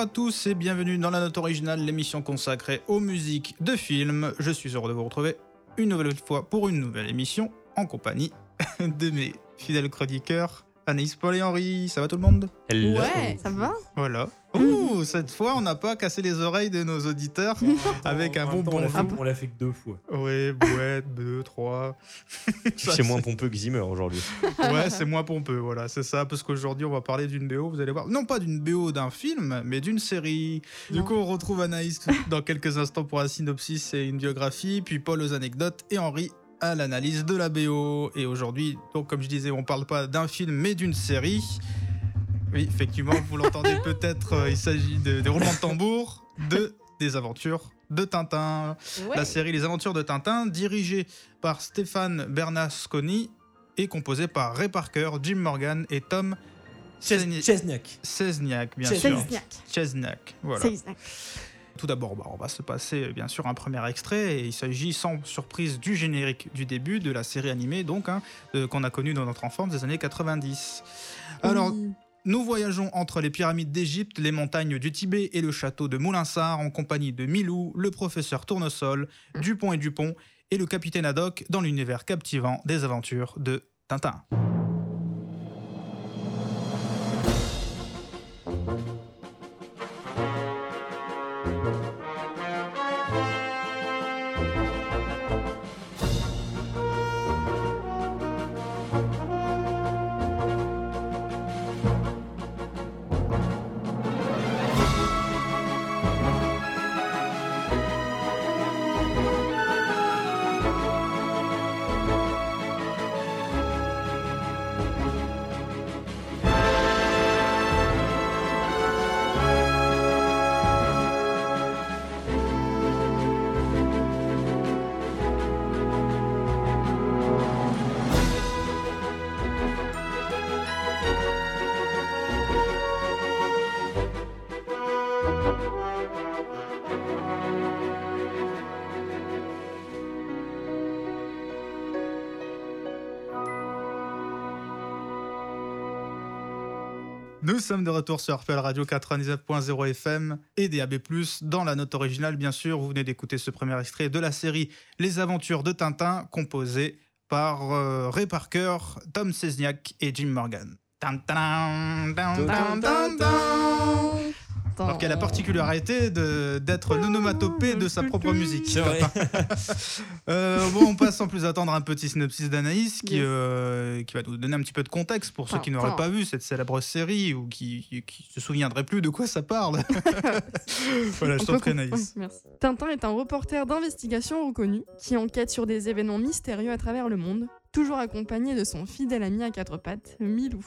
À tous et bienvenue dans la note originale, l'émission consacrée aux musiques de films. Je suis heureux de vous retrouver une nouvelle fois pour une nouvelle émission en compagnie de mes fidèles chroniqueurs Anaïs, Paul et Henri. Ça va tout le monde? Ouais, ça va Voilà. Ouh, cette fois, on n'a pas cassé les oreilles de nos auditeurs avec un bon on l'a bonjour. fait, on l'a fait que deux fois. Ouais, bouette, deux, trois. C'est moins pompeux que Zimmer aujourd'hui. Ouais, c'est moins pompeux, voilà, c'est ça, parce qu'aujourd'hui on va parler d'une BO, vous allez voir. Non pas d'une BO d'un film, mais d'une série. Du coup, on retrouve Anaïs dans quelques instants pour un synopsis et une biographie, puis Paul aux anecdotes et Henri à l'analyse de la BO. Et aujourd'hui, donc comme je disais, on parle pas d'un film, mais d'une série. Oui, effectivement, vous l'entendez peut-être, euh, il s'agit de, des roulements de tambour, de des aventures de Tintin. Ouais. La série Les Aventures de Tintin, dirigée par Stéphane Bernasconi et composée par Ray Parker, Jim Morgan et Tom Chesni- Chesniak. Chesniak, bien sûr. Chesniak. Chesniak, voilà. Chesniak. Tout d'abord, bah, on va se passer euh, bien sûr un premier extrait et il s'agit sans surprise du générique du début de la série animée donc hein, euh, qu'on a connue dans notre enfance des années 90. Alors, Oui. nous voyageons entre les pyramides d'Égypte, les montagnes du Tibet et le château de Moulinsart en compagnie de Milou, le professeur Tournesol, Dupont et Dupont et le capitaine Haddock dans l'univers captivant des aventures de Tintin. Nous sommes de retour sur RPL Radio 99.0 FM et DAB+, dans la note originale bien sûr. Vous venez d'écouter ce premier extrait de la série Les Aventures de Tintin, composé par euh, Ray Parker, Tom Sesniak et Jim Morgan. Tan, tan, tan. Alors qu'elle a la particularité d'être l'onomatopée de sa propre musique. Euh, bon, on passe sans plus attendre un petit synopsis d'Anaïs qui, Yes. euh, qui va nous donner un petit peu de contexte pour ceux qui n'auraient pas vu cette célèbre série ou qui, qui, se souviendraient plus de quoi ça parle. voilà, je t'en prie. Anaïs. Merci. Tintin est un reporter d'investigation reconnu qui enquête sur des événements mystérieux à travers le monde, toujours accompagné de son fidèle ami à quatre pattes, Milou.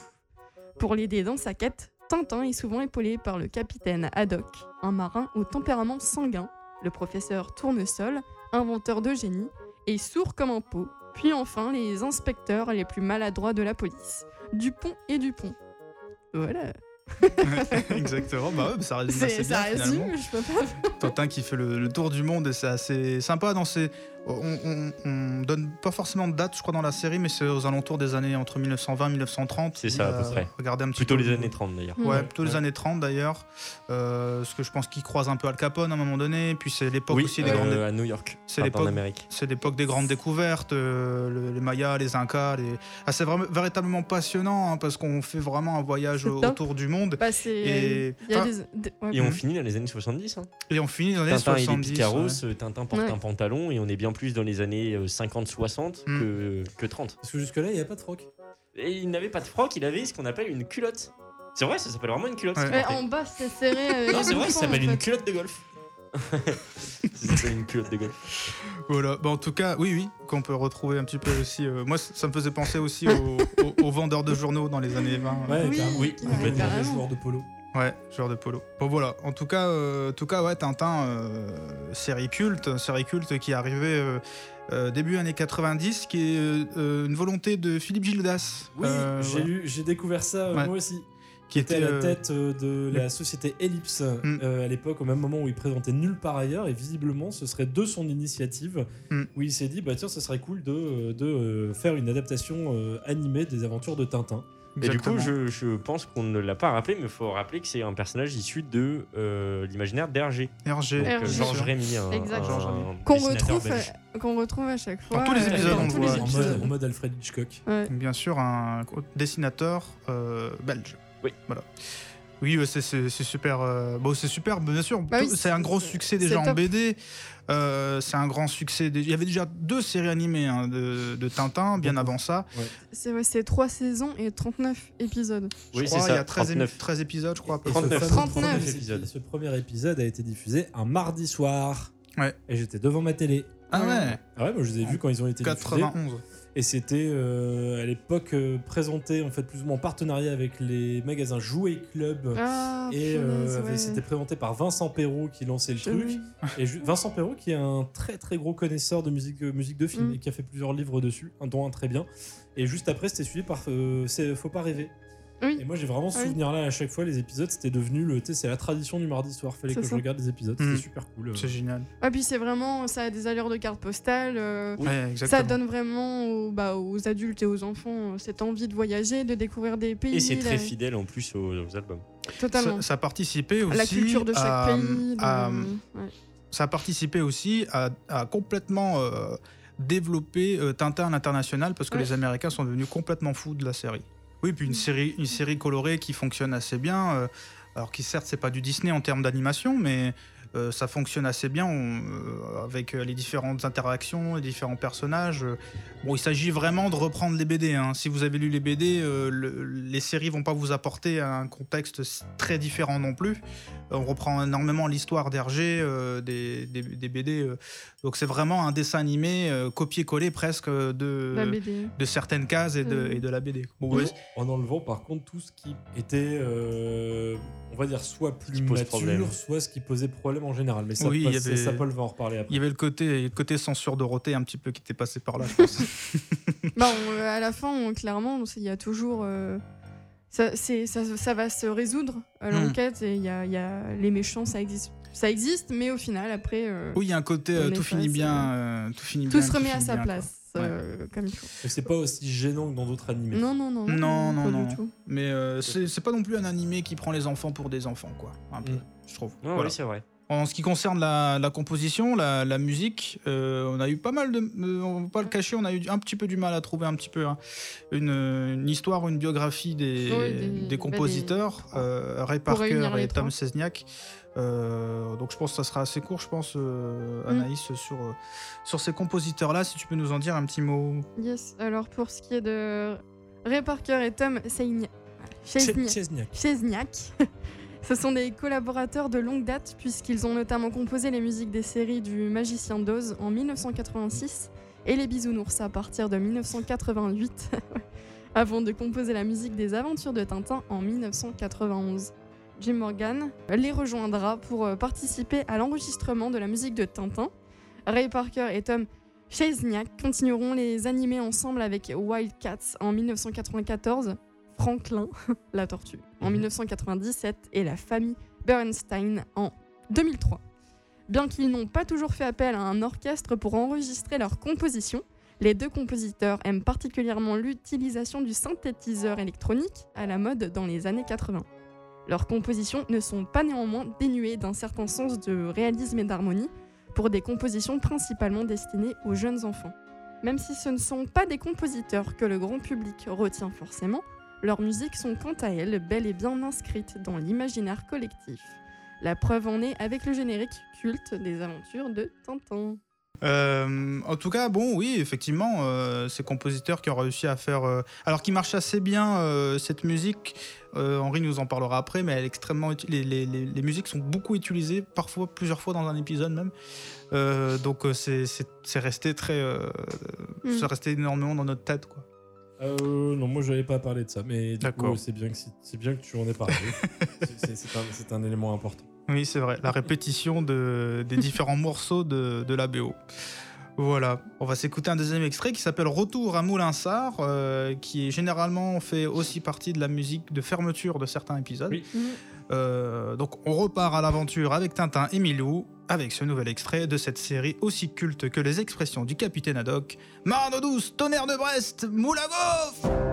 Pour l'aider dans sa quête, Tintin est souvent épaulé par le capitaine Haddock, un marin au tempérament sanguin, le professeur Tournesol, inventeur de génie, et sourd comme un pot, puis enfin les inspecteurs les plus maladroits de la police, Dupont et Dupont. Voilà. Exactement, bah ouais, ça résume assez ça résume, je peux pas. Tintin qui fait le, le tour du monde et c'est assez sympa dans ces. On, on, on donne pas forcément de date, je crois, dans la série, mais c'est aux alentours des années entre 1920 et 1930. C'est ça, à peu près. Regardez un petit Plutôt peu les le- années 30 d'ailleurs. Ouais, Ouais. plutôt les années 30 d'ailleurs. Euh, ce que je pense qu'il croise un peu Al Capone à un moment donné. Puis c'est l'époque Oui, aussi des euh, grandes. à New York. C'est enfin, l'époque-. C'est l'époque des grandes découvertes, euh, le- les Mayas, les Incas. Les... Ah, c'est vraiment véritablement passionnant hein, parce qu'on fait vraiment un voyage autour du monde Bah, Et- il y a enfin, des- des- ouais, Et on finit dans les années 70. Hein. et on finit dans les Tintin, il est 70. picaros, ouais. euh, Tintin porte Ouais. un pantalon et on est bien plus dans les années 50-60 Mm. que, que 30. Parce que jusque-là, il n'y a pas de froc. Et il n'avait pas de froc, il avait ce qu'on appelle une culotte. C'est vrai, ça s'appelle vraiment une culotte. Ouais. Ouais, en bas, c'est serré. euh, Non, c'est vrai, ça s'appelle une culotte de golf. ça s'appelle une culotte de golf. Voilà. Bah, en tout cas, oui, oui, qu'on peut retrouver un petit peu aussi. euh, moi, ça me faisait penser aussi aux, aux- aux vendeurs de journaux dans les années 20. Ouais, Oui, oui, ouais, complètement. Les carrément. joueurs de polo. Ouais, joueur de polo. Bon voilà, en tout cas, euh, en tout cas ouais, Tintin, euh, série culte, série culte qui est arrivée euh, début années 90, qui est une volonté de Philippe Gildas. Oui, j'ai découvert ça Ouais. moi aussi. qui était à la tête de la société Ellipse Mm. à l'époque, au même moment où il présentait Nulle part ailleurs. Et visiblement, ce serait de son initiative Mm. où il s'est dit bah tiens, ce serait cool de, de faire une adaptation animée des aventures de Tintin. Et du coup, je, je pense qu'on ne l'a pas rappelé, mais il faut rappeler que c'est un personnage issu de euh, l'imaginaire d'Hergé. Hergé. Euh. Georges Rémy. Qu'on retrouve, à- qu'on retrouve à chaque fois. tous les euh, épisodes, dans on tous le les voit. En épisodes. mode, en mode Alfred Hitchcock. Ouais. Bien sûr, un dessinateur euh, belge. Oui. Voilà. Oui, ouais, c'est super. euh, bon, c'est super, bien sûr. Bah oui, c'est un gros succès déjà en. BD. Euh, c'est un grand succès. Il y avait déjà deux séries animées hein, de, de Tintin, bien avant ça. C'est ouais, c'est 3 saisons et 39 épisodes. Oui, c'est il y ça. a 13, émi- 39. 13 épisodes, je crois. à peu Et près. ce 39. fameux 39. premier épisode. Ce premier épisode a été diffusé un mardi soir. Ouais. Et j'étais devant ma télé. Ah ouais, Ah ouais, moi je les ai vus quand ils ont été diffusés. 91. Et c'était euh, à l'époque euh, présenté en fait plus ou moins en partenariat avec les magasins Jouet Club. Ah, et euh, ouais. c'était présenté par Vincent Perrault qui lançait le truc. oui. Et Vincent Perrault qui est un très très gros connaisseur de musique, musique de film Mm. et qui a fait plusieurs livres dessus, dont un très bien. Et juste après c'était suivi par c'est Faut pas rêver. Oui. Et moi j'ai vraiment ce Ah oui. souvenir là à chaque fois les épisodes c'était devenu le tu sais c'est la tradition du mardi soir fallait que ça. je regarde les épisodes Mm. c'était super cool. euh. C'est génial. Ah, puis c'est vraiment, ça a des allures de carte postale. euh. Ouais. Ça donne vraiment aux, bah, aux adultes et aux enfants euh, cette envie de voyager, de découvrir des pays. Et c'est très fidèle en plus aux, aux albums. Totalement. Ça, ça a participé aussi la culture de chaque à, pays. de- à- ouais. ça a participé aussi à, à complètement euh, développer euh, Tintin à l'international parce que Ouais. les Américains sont devenus complètement fous de la série. Oui, puis une série, une série colorée qui fonctionne assez bien. euh, alors qui certes c'est pas du Disney en termes d'animation, mais euh, ça fonctionne assez bien on- euh, avec euh, les différentes interactions, les différents personnages. Bon, il s'agit vraiment de reprendre les BD. hein. Si vous avez lu les BD, euh, le- les séries vont pas vous apporter un contexte très différent non plus. On reprend énormément l'histoire d'Hergé, euh, des, des- des BD. euh. donc c'est vraiment un dessin animé euh, copié-collé presque de, certaines cases et de, Mm. et de la BD. Bon, ouais, En enlevant par contre tout ce qui était, euh, on va dire, soit plus mature, problème. soit ce qui posait problème en général. Mais ça, Oui, il y passe- avait- ça, Paul va en reparler après. il y avait le côté, le côté censure Dorothée un petit peu qui était passé par là, je pense. Bah, on- à la fin, on- clairement, il y a toujours. euh, ça, ça, ça va se résoudre, euh, Hmm. l'enquête, et il y a, il y a les méchants, ça existe. Ça existe, mais au final, après, euh, oui, il y a un côté euh, tout finit bien. euh, tout finit tout bien, se remet à sa bien, place, euh, comme il faut. Et c'est pas aussi gênant que dans d'autres animés. Non, non, non. Non, non, pas non. Du tout. Mais euh, c'est pas non plus un animé qui prend les enfants pour des enfants, quoi. Un peu, Mm. je trouve. Non, Voilà. oui, c'est vrai. En ce qui concerne la, la composition, la, la musique, euh, on a eu pas mal de. euh, on va pas le cacher, on a eu un petit peu du mal à trouver un petit peu hein, une, une histoire ou une biographie des, Oui, des- des bah, compositeurs, euh, Ray Parker et Tom. Sesniak. Euh, donc je pense que ça sera assez court, je pense, euh, Mm. Anaïs, sur, euh, sur ces compositeurs-là, si tu peux nous en dire un petit mot. Yes, alors pour ce qui est de Ray Parker et Tom Seign- Ce sont des collaborateurs de longue date puisqu'ils ont notamment composé les musiques des séries du Magicien d'Oz en 1986 et les Bisounours à partir de 1988 avant de composer la musique des aventures de Tintin en 1991. Jim Morgan les rejoindra pour euh, participer à l'enregistrement de la musique de Tintin. Ray Parker et Tom Chesniak continueront les animés ensemble avec Wildcats en 1994, Franklin, la tortue, en Mhm. 1997 et la famille Bernstein en 2003. Bien qu'ils n'ont pas toujours fait appel à un orchestre pour enregistrer leurs compositions, les deux compositeurs aiment particulièrement l'utilisation du synthétiseur électronique à la mode dans les années 80. Leurs compositions ne sont pas néanmoins dénuées d'un certain sens de réalisme et d'harmonie pour des compositions principalement destinées aux jeunes enfants. Même si ce ne sont pas des compositeurs que le grand public retient forcément, leurs musiques sont quant à elles bel et bien inscrites dans l'imaginaire collectif. La preuve en est avec le générique culte des aventures de Tintin. Euh, en tout cas, bon, oui, effectivement, euh, ces compositeurs qui ont réussi à faire. euh, alors, qui marche assez bien cette musique. Henri nous en parlera après, mais elle est extrêmement. Les, les- les- les musiques sont beaucoup utilisées, parfois plusieurs fois dans un épisode même. Donc, c'est resté très. Mm. Resté énormément dans notre tête, quoi. Euh, non, moi je n'avais pas parlé de ça, mais du D'accord. coup, c'est bien, que c'est bien que tu en aies parlé. C'est- un, élément important. Oui, c'est vrai. La répétition de, des différents morceaux de, de la BO. Voilà, on va s'écouter un deuxième extrait qui s'appelle Retour à Moulinsart, euh, qui est généralement fait aussi partie de la musique de fermeture de certains épisodes. Oui. Euh, donc on repart à l'aventure avec Tintin et Milou, avec ce nouvel extrait de cette série aussi culte que les expressions du capitaine Haddock. Marne douce, tonnerre de Brest, moule à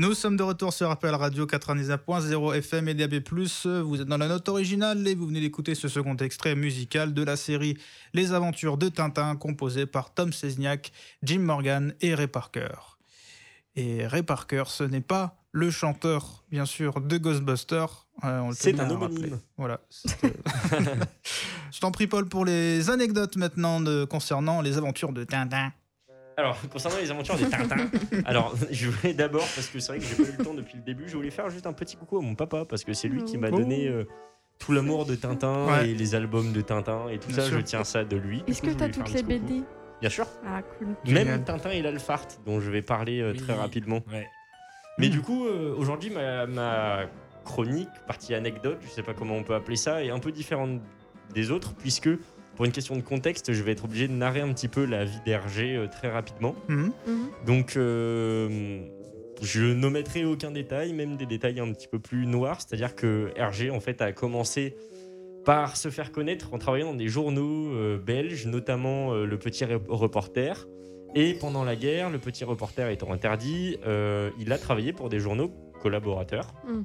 Nous sommes de retour sur Appel Radio 99.0 FM et DAB+. Vous êtes dans la note originale et vous venez d'écouter ce second extrait musical de la série Les Aventures de Tintin, composé par Tom Sezniak, Jim Morgan et Ray Parker. Et Ray Parker, ce n'est pas le chanteur, bien sûr, de Ghostbusters. Euh, C'est un homonyme. Voilà. c'était- Je t'en prie, Paul, pour les anecdotes maintenant de- concernant les aventures de Tintin. Alors, concernant les aventures des Tintins, alors je voulais d'abord, parce que c'est vrai que j'ai pas eu le temps depuis le début, je voulais faire juste un petit coucou à mon papa, parce que c'est lui qui m'a Oh. donné euh, tout l'amour de Tintin Ouais. et les albums de Tintin et tout Bien ça, sûr. je tiens ça de lui. Du Est-ce coup, que je t'as voulais faire toutes un les petit coucou. BD Bien sûr. Ah, cool. Génial. Même Tintin et l'Alfart, dont je vais parler euh, très Oui. rapidement. Ouais. Mais Mm. du coup, euh, aujourd'hui, ma, ma chronique, partie anecdote, je sais pas comment on peut appeler ça, est un peu différente des autres, puisque pour une question de contexte, je vais être obligé de narrer un petit peu la vie d'Hergé euh, très rapidement. Mhm. Mhm. Donc, euh, je n'omettrai aucun détail, même des détails un petit peu plus noirs. C'est-à-dire que Hergé, en fait, a commencé par se faire connaître en travaillant dans des journaux euh, belges, notamment euh, Le Petit Re- Reporter. Et pendant la guerre, Le Petit Reporter étant interdit, euh, il a travaillé pour des journaux collaborateurs. Mm.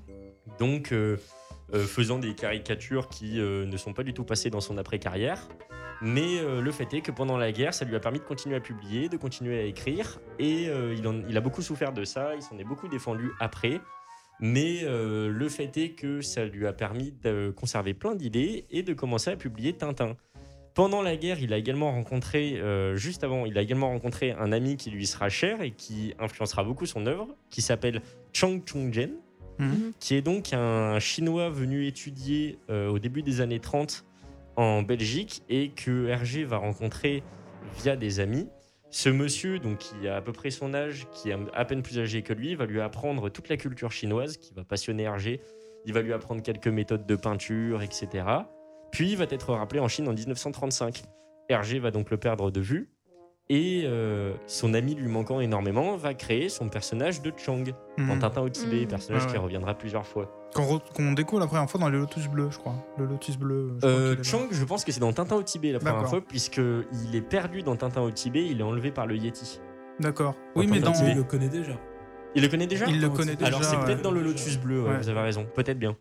Donc, faisant des caricatures qui euh, ne sont pas du tout passées dans son après-carrière. Mais euh, le fait est que pendant la guerre, ça lui a permis de continuer à publier, de continuer à écrire. Et euh, il, a beaucoup souffert de ça, il s'en est beaucoup défendu après. Mais euh, le fait est que ça lui a permis de conserver plein d'idées et de commencer à publier Tintin. Pendant la guerre, il a également rencontré, euh, juste avant, il a également rencontré un ami qui lui sera cher et qui influencera beaucoup son œuvre, qui s'appelle Chang Chung-jen, Mhm. qui est donc un Chinois venu étudier euh, au début des années 30 en Belgique et que Hergé va rencontrer via des amis. Ce monsieur, donc qui a à peu près son âge, qui est à peine plus âgé que lui, va lui apprendre toute la culture chinoise, qui va passionner Hergé. Il va lui apprendre quelques méthodes de peinture, etc. Puis il va être rappelé en Chine en 1935. Hergé va donc le perdre de vue. Et euh, son ami lui manquant énormément va créer son personnage de Chang dans Mhm. Tintin au Tibet, Mm. personnage Ouais, qui reviendra plusieurs fois. Qu'on qu'on découvre la première fois dans les Lotus bleus, je crois. Le Lotus bleu. je Euh. Chang, je pense que c'est dans Tintin au Tibet la première D'accord. fois, puisqu'il est perdu dans Tintin au Tibet, il est enlevé par le Yeti. D'accord. Oui, mais dans. Il le connaît déjà. Il le connaît déjà Il le connaît déjà. Alors c'est ouais. peut-être dans le Déjà. Lotus bleu, ouais, Ouais. vous avez raison, peut-être bien.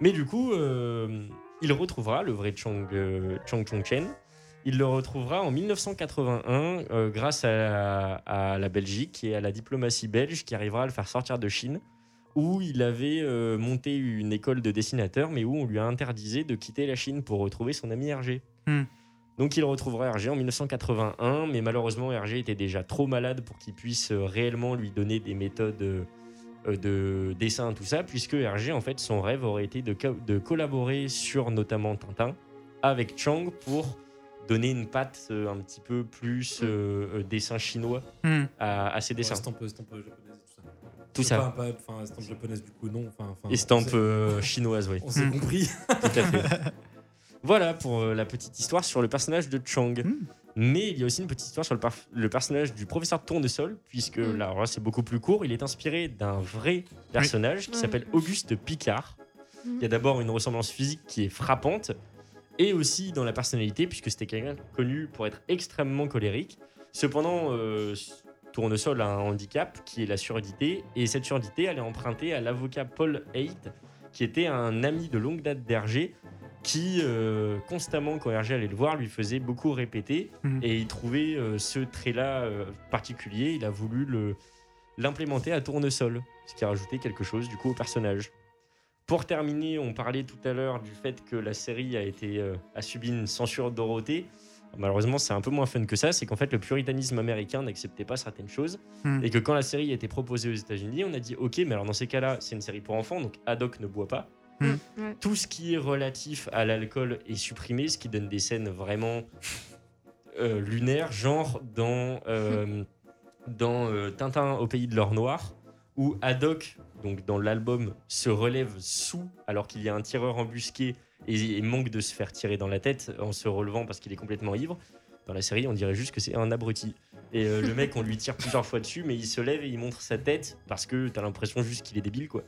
Mais du coup, euh, il retrouvera le vrai Chang, euh, Chang Chung Chen. Il le retrouvera en 1981 euh, grâce à la, à la Belgique et à la diplomatie belge qui arrivera à le faire sortir de Chine, où il avait euh, monté une école de dessinateurs, mais où on lui a interdisé de quitter la Chine pour retrouver son ami Hergé. Hmm. Donc il retrouvera Hergé en 1981, mais malheureusement Hergé était déjà trop malade pour qu'il puisse euh, réellement lui donner des méthodes de dessin, tout ça, puisque Hergé, en fait, son rêve aurait été de, co- de collaborer sur notamment Tintin avec Chang pour donner une patte euh, un petit peu plus euh, euh, dessin chinois Mhm. à, à ses dessins. Estampe, estampe japonaise et tout ça. Tout ça. Pas, pas- enfin, estampe japonaise du coup, non. Enfin, enfin, Estampe euh, chinoise, oui. On s'est Hmm. compris. Tout à fait. Voilà pour euh, la petite histoire sur le personnage de Chang. Hmm. Mais il y a aussi une petite histoire sur le, le personnage du professeur Tournesol, puisque Mm. là, c'est beaucoup plus court. Il est inspiré d'un vrai personnage qui Ouais. s'appelle Auguste Picard. Il y a d'abord une ressemblance physique qui est frappante, et aussi dans la personnalité, puisque c'était quelqu'un connu pour être extrêmement colérique. Cependant, euh, Tournesol a un handicap qui est la surdité, et cette surdité, elle est empruntée à l'avocat Paul Haidt, qui était un ami de longue date d'Hergé, qui euh, constamment, quand Hergé allait le voir, lui faisait beaucoup répéter, Mhm. et il trouvait euh, ce trait-là euh, particulier, il a voulu l'implémenter à Tournesol, ce qui a rajouté quelque chose du coup au personnage. Pour terminer, on parlait tout à l'heure du fait que la série a, été, euh, a subi une censure Dorothée. Malheureusement, c'est un peu moins fun que ça. C'est qu'en fait, le puritanisme américain n'acceptait pas certaines choses. Hmm. Et que quand la série a été proposée aux États-Unis, on a dit Ok, mais alors dans ces cas-là, c'est une série pour enfants, donc Haddock ne boit pas. Mm, ouais. Tout ce qui est relatif à l'alcool est supprimé, ce qui donne des scènes vraiment euh, lunaires, genre dans, euh, dans euh, Tintin au pays de l'or noir, où Haddock, donc dans l'album, se relève sous alors qu'il y a un tireur embusqué et, et manque de se faire tirer dans la tête en se relevant parce qu'il est complètement ivre. Dans la série, on dirait juste que c'est un abruti. Et euh, le mec, on lui tire plusieurs fois dessus, mais il se lève et il montre sa tête parce que t'as l'impression juste qu'il est débile, quoi.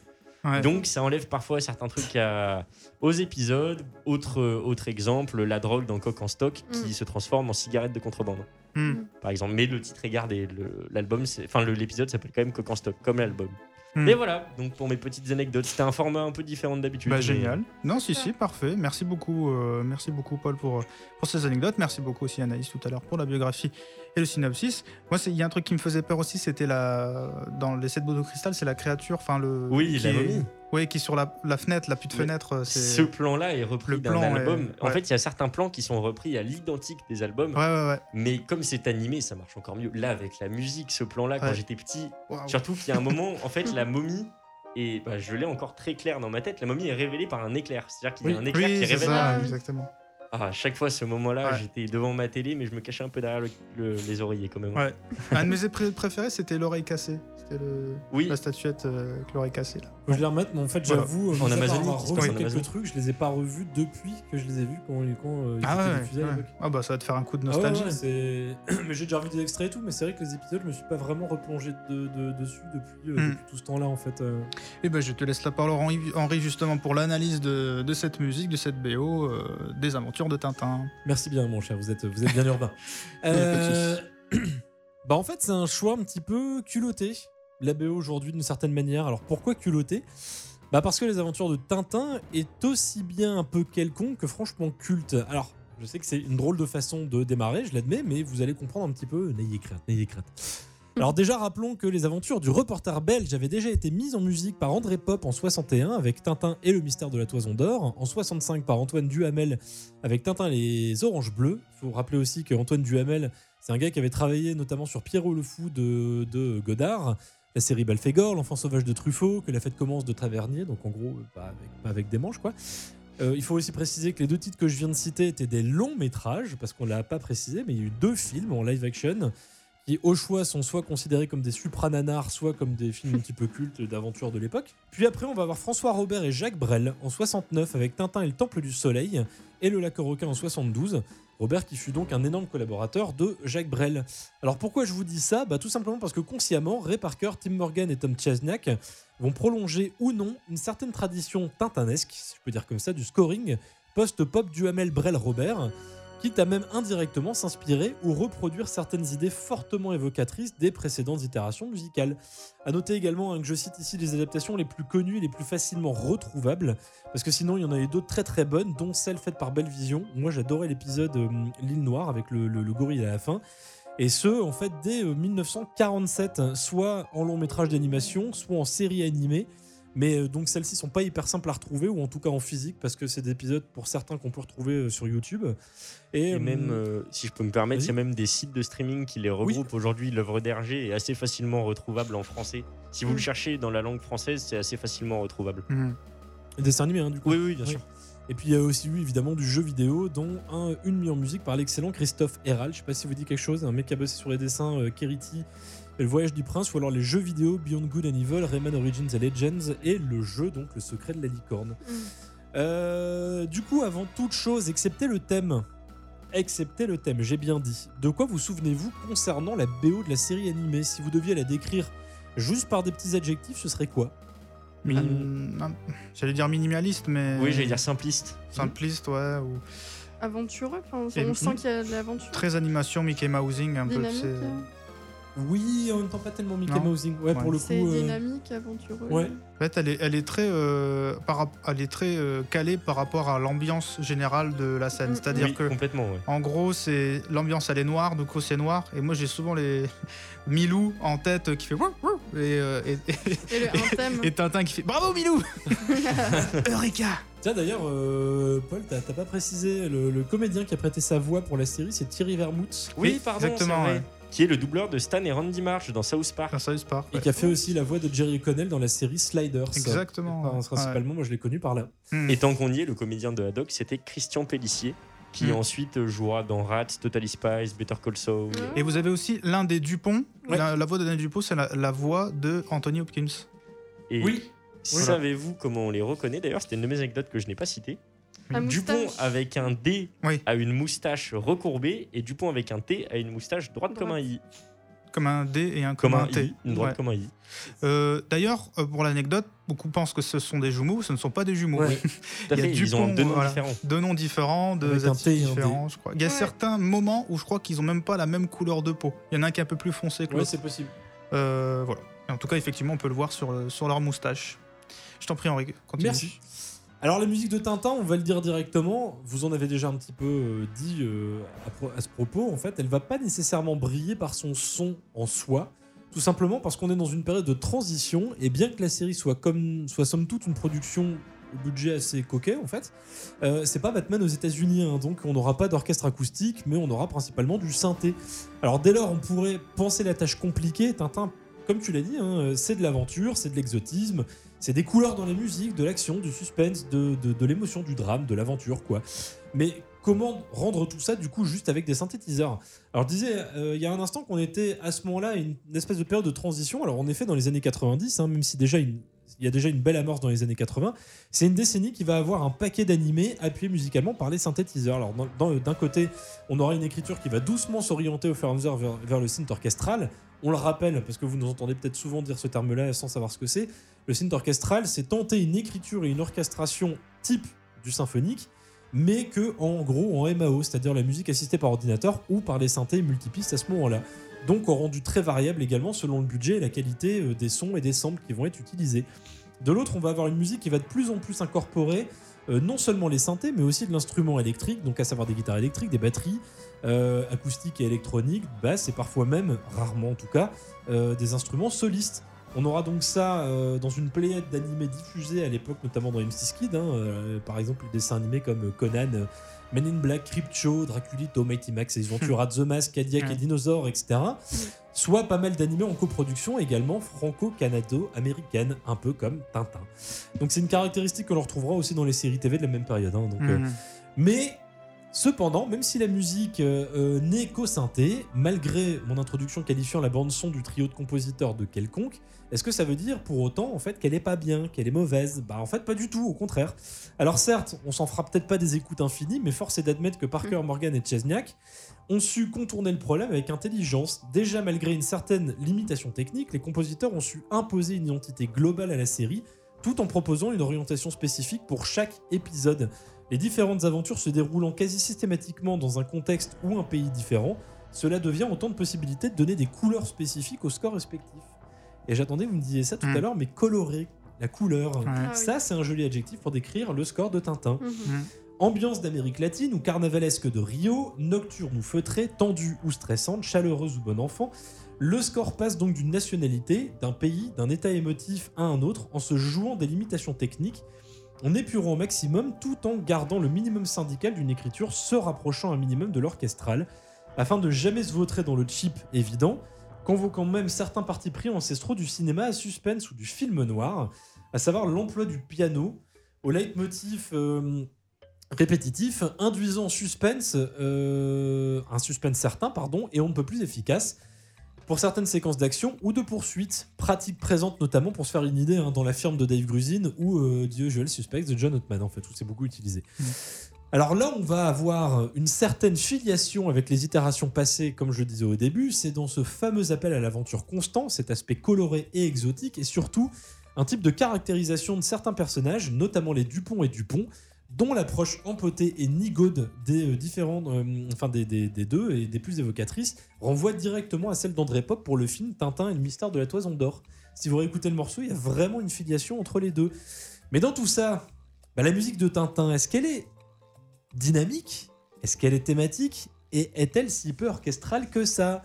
Ouais. Donc ça enlève parfois certains trucs à- aux épisodes. Autre, euh, autre exemple, la drogue dans Coq en stock qui Mm. se transforme en cigarette de contrebande, Hmm. par exemple. Mais le titre est gardé. L'album, c'est- enfin l'épisode s'appelle quand même Coq en stock, comme l'album. Hmm. Et voilà, donc pour mes petites anecdotes, c'était un format un peu différent d'habitude. Bah, mais- génial. Non, si, si, parfait. Merci beaucoup, euh, merci beaucoup Paul pour, pour ces anecdotes. Merci beaucoup aussi Anaïs tout à l'heure pour la biographie et le synopsis. Moi, il y a un truc qui me faisait peur aussi, c'était la dans les sept de cristal, c'est la créature, enfin le. Oui, qui la est- momie. Oui, qui est sur la, la fenêtre, la pute fenêtre. euh, Ce plan-là est repris d'un plan est- album. En ouais. fait, il y a certains plans qui sont repris à l'identique des albums. Ouais, ouais, ouais. Mais comme c'est animé, ça marche encore mieux. Là, avec la musique, ce plan-là, quand j'étais petit. Surtout qu'il y a un moment, en fait, la momie, et bah, je l'ai encore très clair dans ma tête, la momie est révélée par un éclair. C'est-à-dire qu'il y a Oui. un éclair Oui, qui révèle. ça, Ah, oui. exactement. Ah, à chaque fois, ce moment-là, Ouais. j'étais devant ma télé, mais je me cachais un peu derrière le- le- les oreillers quand même. Ouais. un de mes pré- préférés, c'était l'oreille cassée. C'était le... Oui, la statuette euh, avec l'oreille cassée. Là. Faut que je les remette, mais en fait, Voilà. j'avoue, euh, En Amazonie, revu quelques trucs, je les ai pas revus depuis que je les ai vus quand, quand euh, ils Ah ouais. Ah bah ça va te faire un coup de Ah ouais, nostalgie. ouais, c'est- mais j'ai déjà revu des extraits et tout, mais c'est vrai que les épisodes, je me suis pas vraiment replongé de, de- dessus depuis, euh, Hmm. depuis tout ce temps-là en fait. euh. Et ben je te laisse la parole Henri, Henri, justement pour l'analyse de, de cette musique, de cette BO, euh, des aventures de Tintin. Merci bien, mon cher, vous êtes, vous êtes bien urbain. Euh, bah en fait, c'est un choix un petit peu culotté, la BO aujourd'hui d'une certaine manière. Alors pourquoi culotté? Bah parce que les aventures de Tintin est aussi bien un peu quelconque que franchement culte. Alors, je sais que c'est une drôle de façon de démarrer, je l'admets, mais vous allez comprendre un petit peu. N'ayez crainte, n'ayez crainte. Alors déjà, rappelons que les aventures du reporter belge avaient déjà été mises en musique par André Pop en 61 avec Tintin et le mystère de la toison d'or, en 65 par Antoine Duhamel avec Tintin et les oranges bleues. Il faut rappeler aussi que Antoine Duhamel, c'est un gars qui avait travaillé notamment sur Pierrot le fou de, Godard, la série Belphégor, l'enfant sauvage de Truffaut, que la fête commence de Tavernier, donc en gros euh, pas avec, des manches quoi. Euh, il faut aussi préciser que les deux titres que je viens de citer étaient des longs métrages, parce qu'on l'a pas précisé, mais il y a eu deux films en live action qui au choix sont soit considérés comme des suprananars, soit comme des films un petit peu cultes d'aventure de l'époque. Puis après, on va avoir François Robert et Jacques Brel en 69 avec Tintin et le Temple du Soleil et Le Lac Requin en 72. Robert qui fut donc un énorme collaborateur de Jacques Brel. Alors pourquoi je vous dis ça? Bah, Tout simplement parce que consciemment, Ray Parker, Tim Morgan et Tom Chesnack vont prolonger ou non une certaine tradition tintanesque, si je peux dire comme ça, du scoring post-pop du Hamel Brel-Robert, quitte à même indirectement s'inspirer ou reproduire certaines idées fortement évocatrices des précédentes itérations musicales. À noter également hein, que je cite ici les adaptations les plus connues et les plus facilement retrouvables, parce que sinon il y en a eu d'autres très très bonnes, dont celle faite par Belle Vision. Moi j'adorais l'épisode euh, L'île Noire avec le, le- le gorille à la fin. Et ce, en fait, dès euh, 1947, soit en long métrage d'animation, soit en série animée. Mais euh, donc celles-ci sont pas hyper simples à retrouver, ou en tout cas en physique, parce que c'est des épisodes pour certains qu'on peut retrouver euh, sur YouTube. Et, Et même, euh, si je peux me permettre, il y a même des sites de streaming qui les regroupent. Aujourd'hui, l'œuvre d'Hergé est assez facilement retrouvable en français. Si vous le cherchez dans la langue française, c'est assez facilement retrouvable. Mhm. des dessins animés, hein, du coup. Oui, oui, bien Oui. sûr. Et puis il y a aussi eu évidemment du jeu vidéo, dont un, une mise en musique par l'excellent Christophe Herald. Je sais pas si vous dit quelque chose, un mec qui a bossé sur les dessins euh, Kerity et le voyage du prince, ou alors les jeux vidéo Beyond Good and Evil, Rayman Origins and Legends, et le jeu donc Le secret de la licorne. Mm. Euh, du coup, avant toute chose, excepté le thème, excepté le thème, j'ai bien dit. De quoi vous souvenez-vous concernant la BO de la série animée? Si vous deviez la décrire juste par des petits adjectifs, ce serait quoi? Minim- ah, J'allais dire minimaliste, mais. Oui, j'allais dire simpliste. Simpliste, ouais. Ou Aventureux, enfin, Et- on sent qu'il y a de l'aventure. très animation, Mickey Mousing, un peu. Dynamique. euh, Oui, en même temps pas tellement Mickey Non. Mousing. Ouais, pour Ouais. le coup. C'est euh, dynamique, aventureux. ouais. En fait, elle est, elle est très, euh, par rap- elle est très euh, calée par rapport à l'ambiance générale de la scène. Mm, C'est-à-dire Oui, que, complètement, ouais. en gros, c'est l'ambiance, elle est noire, du coup, c'est noir. Et moi, j'ai souvent les Milou en tête euh, qui fait wouh, wouh, et, euh, et, et- Et le un thème. et Tintin qui fait bravo Milou, Eureka. Tiens d'ailleurs, euh, Paul, t'as t'as pas précisé, le, le comédien qui a prêté sa voix pour la série, c'est Thierry Vermouth. Oui, Oui, pardon, exactement, c'est vrai. ouais. Qui est le doubleur de Stan et Randy Marsh dans South Park. Et qui a fait aussi la voix de Jerry Connell dans la série Sliders. Exactement. Enfin, ouais. principalement, moi je l'ai connu par là. Hmm. Et tant qu'on y est, le comédien de Haddock, c'était Christian Pellissier, qui Mm. ensuite jouera dans Rats, Totally Spies, Better Call Saul. Mm. Et vous avez aussi l'un des Dupont. Ouais. La, la voix de Danny Dupont, c'est la, la voix de Anthony Hopkins. Et Oui. savez-vous comment on les reconnaît? D'ailleurs, c'était une de mes anecdotes que je n'ai pas citée. Un Dupont moustache. avec un D Oui. a une moustache recourbée et Dupont avec un T a une moustache droite comme un. I. Comme un D et un Comme un T. I, une droite Ouais. comme un I. Euh, D'ailleurs, euh, pour l'anecdote, beaucoup pensent que ce sont des jumeaux. Ce ne sont pas des jumeaux. Ouais. Tout à Il y a fait, ils ont deux noms voilà. différents. Deux noms différents, deux Avec un attitres T et un D. différents, je crois. Il y a Ouais. certains moments où je crois qu'ils ont même pas la même couleur de peau. Il y en a un qui est un peu plus foncé que Ouais, l'autre. c'est possible. Euh, voilà. Et en tout cas, effectivement, on peut le voir sur, sur leur moustache. Je t'en prie, Henri, continue. Merci. Alors la musique de Tintin, on va le dire directement, vous en avez déjà un petit peu euh, dit euh, à, ce propos, en fait, elle va pas nécessairement briller par son son en soi, tout simplement parce qu'on est dans une période de transition, et bien que la série soit, comme, soit somme toute une production au budget assez coquet, en fait, euh, c'est pas Batman aux États-Unis, hein, donc on n'aura pas d'orchestre acoustique, mais on aura principalement du synthé. Alors dès lors, on pourrait penser la tâche compliquée, Tintin, comme tu l'as dit, hein, c'est de l'aventure, c'est de l'exotisme, c'est des couleurs dans les musiques, de l'action, du suspense, de, l'émotion, du drame, de l'aventure, quoi. Mais comment rendre tout ça, du coup, juste avec des synthétiseurs? Alors, je disais, euh, il y a un instant qu'on était à ce moment-là, une, une espèce de période de transition. Alors, en effet, dans les années 90, hein, même si déjà une- il y a déjà une belle amorce dans les années 80, c'est une décennie qui va avoir un paquet d'animés appuyés musicalement par les synthétiseurs. Alors, d'un côté, on aura une écriture qui va doucement s'orienter au fur et à mesure vers, vers le synth orchestral. On le rappelle, parce que vous nous entendez peut-être souvent dire ce terme-là sans savoir ce que c'est. Le synth orchestral, c'est tenter une écriture et une orchestration type du symphonique, mais que en gros en MAO, c'est-à-dire la musique assistée par ordinateur ou par les synthés multipistes à ce moment-là. Donc au rendu très variable également selon le budget et la qualité euh, des sons et des samples qui vont être utilisés. De l'autre, on va avoir une musique qui va de plus en plus incorporer euh, non seulement les synthés, mais aussi de l'instrument électrique, donc à savoir des guitares électriques, des batteries, euh, acoustiques et électroniques, basses et parfois même, rarement en tout cas, des instruments solistes. On aura donc ça dans une pléiade d'animés diffusés à l'époque, notamment dans M6 Kid, hein, par exemple des dessins animés comme Conan, Men in Black, Crypto, Draculito, Mighty Max, Ace Ventura, The Mask, Cadillac et Ouais. Dinosaur, etc. Soit pas mal d'animés en coproduction également franco-canado-américaine, un peu comme Tintin. Donc c'est une caractéristique que l'on retrouvera aussi dans les séries TV de la même période. hein, donc, euh, Mhm. mais cependant, même si la musique euh, euh, n'est qu'au synthé, malgré mon introduction qualifiant la bande son du trio de compositeurs de quelconque, est-ce que ça veut dire pour autant en fait qu'elle est pas bien, qu'elle est mauvaise? Bah en fait pas du tout, au contraire. Alors certes, on s'en fera peut-être pas des écoutes infinies, mais force est d'admettre que Parker, Morgan et Chesniak ont su contourner le problème avec intelligence. Déjà malgré une certaine limitation technique, les compositeurs ont su imposer une identité globale à la série, tout en proposant une orientation spécifique pour chaque épisode. Les différentes aventures se déroulant quasi systématiquement dans un contexte ou un pays différent, cela devient autant de possibilités de donner des couleurs spécifiques aux scores respectifs. Et j'attendais, vous me disiez ça tout Mm. à l'heure, mais colorer la couleur. Ouais. Ah oui. Ça, c'est un joli adjectif pour décrire le score de Tintin. Mhm. Mhm. Ambiance d'Amérique latine ou carnavalesque de Rio, nocturne ou feutrée, tendue ou stressante, chaleureuse ou bon enfant, le score passe donc d'une nationalité, d'un pays, d'un état émotif à un autre en se jouant des limitations techniques, en épurant au maximum tout en gardant le minimum syndical d'une écriture se rapprochant un minimum de l'orchestral, afin de jamais se vautrer dans le cheap évident, convoquant même certains partis pris ancestraux du cinéma à suspense ou du film noir, à savoir l'emploi du piano au leitmotiv euh, répétitif, induisant suspense, euh, un suspense certain, pardon, et on ne peut plus efficace pour certaines séquences d'action ou de poursuite, pratique présente notamment pour se faire une idée hein, dans la firme de Dave Grusin ou euh, The Usual Suspects de John Ottman en fait, où c'est beaucoup utilisé. Mhm. Alors là, on va avoir une certaine filiation avec les itérations passées, comme je le disais au début. C'est dans ce fameux appel à l'aventure constant, cet aspect coloré et exotique, et surtout un type de caractérisation de certains personnages, notamment les Dupont et Dupont, dont l'approche empotée et nigaude des euh, différents, euh, enfin des, deux et des plus évocatrices, renvoie directement à celle d'André Pop pour le film Tintin et le mystère de la toison d'or. Si vous réécoutez le morceau, il y a vraiment une filiation entre les deux. Mais dans tout ça, bah, la musique de Tintin, est-ce qu'elle est dynamique? Est-ce qu'elle est thématique? Et est-elle si peu orchestrale que ça?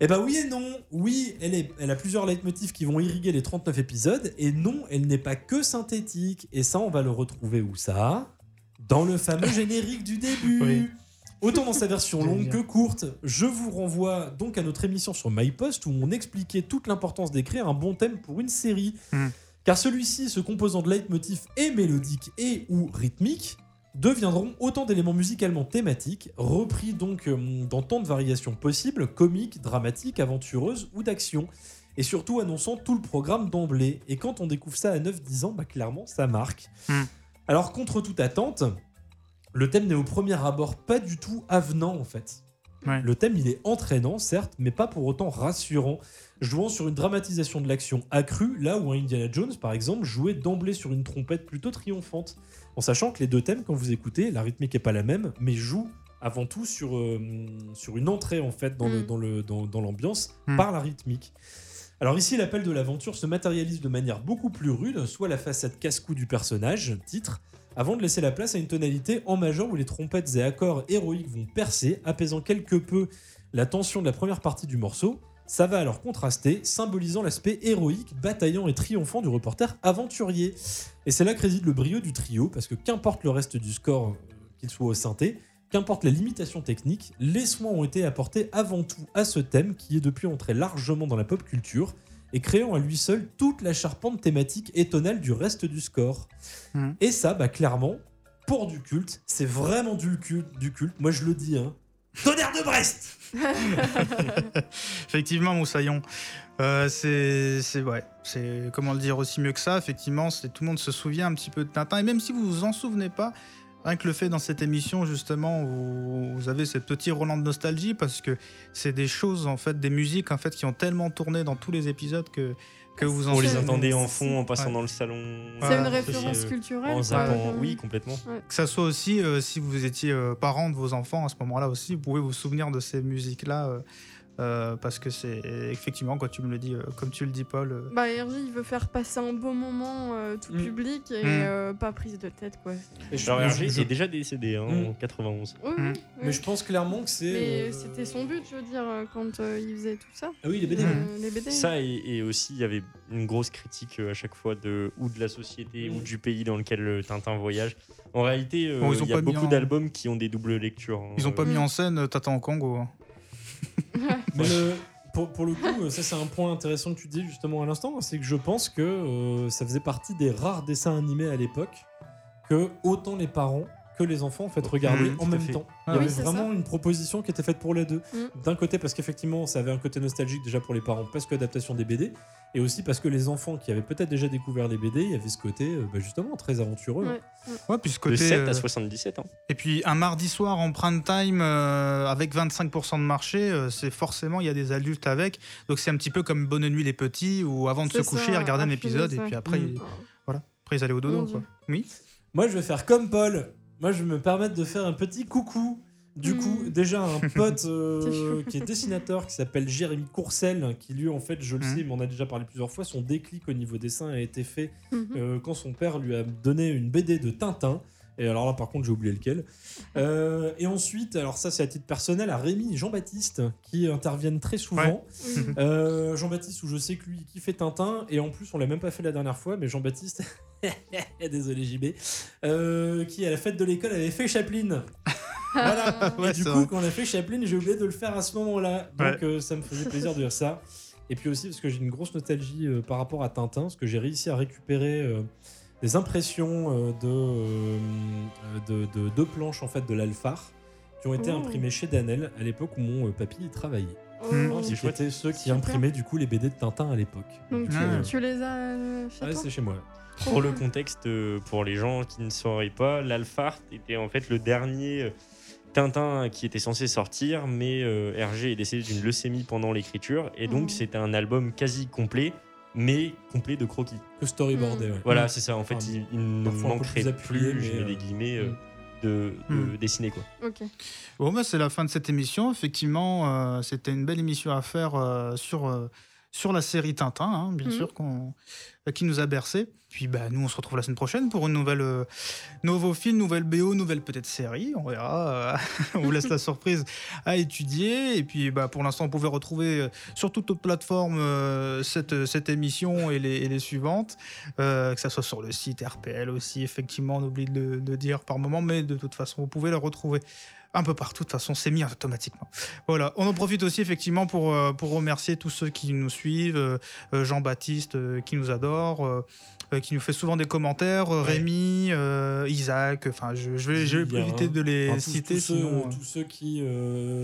Eh ben oui et non. Oui, elle, est, elle a plusieurs leitmotifs qui vont irriguer les 39 épisodes. Et non, elle n'est pas que synthétique. Et ça, on va le retrouver où ça? Dans le fameux générique du début. Oui. Autant dans sa version longue que courte, je vous renvoie donc à notre émission sur MyPost où on expliquait toute l'importance d'écrire un bon thème pour une série. Hmm. Car celui-ci, se composant de leitmotifs et mélodiques et ou rythmiques, deviendront autant d'éléments musicalement thématiques, repris donc euh, dans tant de variations possibles, comiques, dramatiques, aventureuses ou d'action. Et surtout annonçant tout le programme d'emblée. Et quand on découvre ça à 9-10 ans, bah clairement, ça marque. Hmm. Alors, contre toute attente, le thème n'est au premier abord pas du tout avenant en fait. Ouais. Le thème, il est entraînant, certes, mais pas pour autant rassurant, jouant sur une dramatisation de l'action accrue, là où un Indiana Jones, par exemple, jouait d'emblée sur une trompette plutôt triomphante. En sachant que les deux thèmes, quand vous écoutez, la rythmique est pas la même, mais jouent avant tout sur, euh, sur une entrée en fait dans le- Mm. dans le- dans- dans l'ambiance Mm. par la rythmique. Alors ici, l'appel de l'aventure se matérialise de manière beaucoup plus rude, soit la façade casse-cou du personnage, titre, avant de laisser la place à une tonalité en majeur où les trompettes et accords héroïques vont percer, apaisant quelque peu la tension de la première partie du morceau. Ça va alors contraster, symbolisant l'aspect héroïque, bataillant et triomphant du reporter aventurier. Et c'est là que réside le brio du trio, parce que qu'importe le reste du score, euh, qu'il soit au synthé, qu'importe la limitation technique, les soins ont été apportés avant tout à ce thème qui est depuis entré largement dans la pop culture et créant à lui seul toute la charpente thématique et tonale du reste du score. Mhm. Et ça, bah clairement, pour du culte, c'est vraiment du culte, du culte. Moi je le dis, hein. Tonnerre de Brest Effectivement, Moussaillon. Euh, c'est, c'est ouais, c'est comment le dire aussi mieux que ça? Effectivement, c'est tout le monde se souvient un petit peu de Tintin et même si vous vous en souvenez pas, rien que le fait dans cette émission justement où vous avez cette petit Roland de nostalgie parce que c'est des choses en fait, des musiques en fait qui ont tellement tourné dans tous les épisodes que que vous en On les entendait en fond en passant Ouais. dans le salon. C'est Voilà, une référence euh, culturelle. En zappant. Euh, Oui, complètement. que ça soit aussi euh, si vous étiez euh, parent de vos enfants à ce moment-là aussi, vous pouvez vous souvenir de ces musiques là. parce que c'est effectivement, quand tu me le dis, euh, comme tu le dis, Paul, euh, Bah, RJ, il veut faire passer un beau moment euh, tout Mm. public et Mm. euh, pas prise de tête, quoi. Alors Hergé je- est déjà décédé hein, Mm. en 91. Oui, oui, Mais je pense clairement que c'est. Mais euh, c'était son but, je veux dire, euh, quand euh, il faisait tout ça. Ah oui, les BD. Euh, les BD. Ça et, et aussi il y avait une grosse critique euh, à chaque fois de ou de la société ou du pays dans lequel euh, Tintin voyage. En réalité, euh, Bon, il y a beaucoup en- d'albums qui ont des doubles lectures. hein. ils ont pas Euh, mis en scène euh, Tata en Congo. hein. Mais pour, le coup, ça c'est un point intéressant que tu dis justement à l'instant, c'est que je pense que euh, ça faisait partie des rares dessins animés à l'époque que autant les parents que les enfants en fait regardaient Mhm, en même fait. temps. Ah Il y oui, avait vraiment ça. une proposition qui était faite pour les deux. Mhm. D'un côté parce qu'effectivement ça avait un côté nostalgique déjà pour les parents parce que adaptation des BD, et aussi parce que les enfants qui avaient peut-être déjà découvert les BD, il y avait ce côté euh, bah, justement très aventureux. Ouais. Ouais, puis ce De côté, 7 euh, à 77 ans. Et puis un mardi soir en prime time euh, avec 25% de marché, euh, c'est forcément il y a des adultes avec. Donc c'est un petit peu comme Bonne nuit les petits ou avant de se coucher, ils regardaient un épisode et puis après, ils, après ils allaient au dodo. Quoi. Oui? Moi, je vais faire comme Paul. Moi, je vais me permettre de faire un petit coucou. Du coup, déjà un pote euh, qui est dessinateur qui s'appelle Jérémy Courcel, qui lui, en fait, je le Mm. sais, il m'en a déjà parlé plusieurs fois, son déclic au niveau dessin a été fait Mhm. euh, quand son père lui a donné une BD de Tintin. Et alors là, par contre, j'ai oublié lequel. Euh, et ensuite, alors ça, c'est à titre personnel, à Rémi et Jean-Baptiste, qui interviennent très souvent. Euh, Jean-Baptiste, où je sais que lui, il kiffait Tintin, et en plus, on l'a même pas fait la dernière fois, mais Jean-Baptiste, désolé JB, euh, qui à la fête de l'école avait fait Chaplin. Voilà. Ouais, et du coup, vrai. quand on a fait Chaplin, j'ai oublié de le faire à ce moment-là. Donc, Ouais. euh, ça me faisait plaisir de dire ça. Et puis aussi, parce que j'ai une grosse nostalgie euh, par rapport à Tintin, parce que j'ai réussi à récupérer euh, des impressions euh, de, euh, de, de deux planches en fait de l'Alphar qui ont été Oh. imprimées chez Danel à l'époque où mon euh, papy y travaillait. Oh. Qui étaient ceux qui Super. imprimaient du coup les BD de Tintin à l'époque. Donc tu, Ah. tu les as fait Ah, toi c'est chez moi. Trop Pour le contexte, pour les gens qui ne sauraient pas, l'Alphart était en fait le dernier Tintin qui était censé sortir, mais Hergé est décédé d'une leucémie pendant l'écriture, et donc Mhm. c'était un album quasi complet, mais complet de croquis. Que storyboardé, Mm. ouais. Voilà, Mhm. c'est ça. En fait, Enfin, il, il ne manquerait plus plus, je mets des euh, guillemets, euh, mm. de, de dessiner quoi. Ok. Bon, bah, c'est la fin de cette émission. Effectivement, euh, c'était une belle émission à faire euh, sur, euh, sur la série Tintin, hein, bien Mhm. sûr, euh, qui nous a bercé. Puis bah, nous, on se retrouve la semaine prochaine pour une nouvelle euh, nouveau film, nouvelle BO, nouvelle peut-être série. On verra. euh, on vous laisse la surprise à étudier. Et puis bah, pour l'instant, vous pouvez retrouver euh, sur toutes nos plateformes cette, cette émission et les, et les suivantes. Que ça soit sur le site RPL aussi, effectivement, on oublie de, le- de dire par moment, mais de toute façon, vous pouvez le retrouver un peu partout. De toute façon, c'est mis automatiquement. Voilà, on en profite aussi effectivement pour, euh, pour remercier tous ceux qui nous suivent, euh, euh, Jean-Baptiste euh, qui nous adore, qui nous fait souvent des commentaires, Ouais. Rémi, Isaac, enfin je, je vais, je vais éviter de les Enfin, tous, citer tous ceux, sinon... tous ceux qui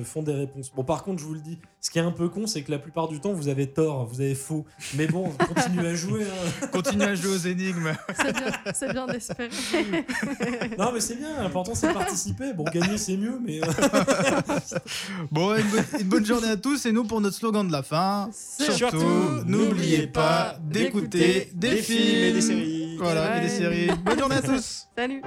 font des réponses. Bon, par contre, je vous le dis, ce qui est un peu con, c'est que la plupart du temps, vous avez tort, vous avez faux. Mais bon, continuez à jouer. hein. Continuez à jouer aux énigmes. C'est bien, c'est bien d'espérer. Non, mais c'est bien, l'important c'est de participer. Bon, gagner c'est mieux, mais. euh, Bon, une, bonne- une bonne journée à tous et nous pour notre slogan de la fin. Surtout, Surtout, n'oubliez pas d'écouter des films et des séries. Voilà, et des séries. Bonne journée à tous. Salut.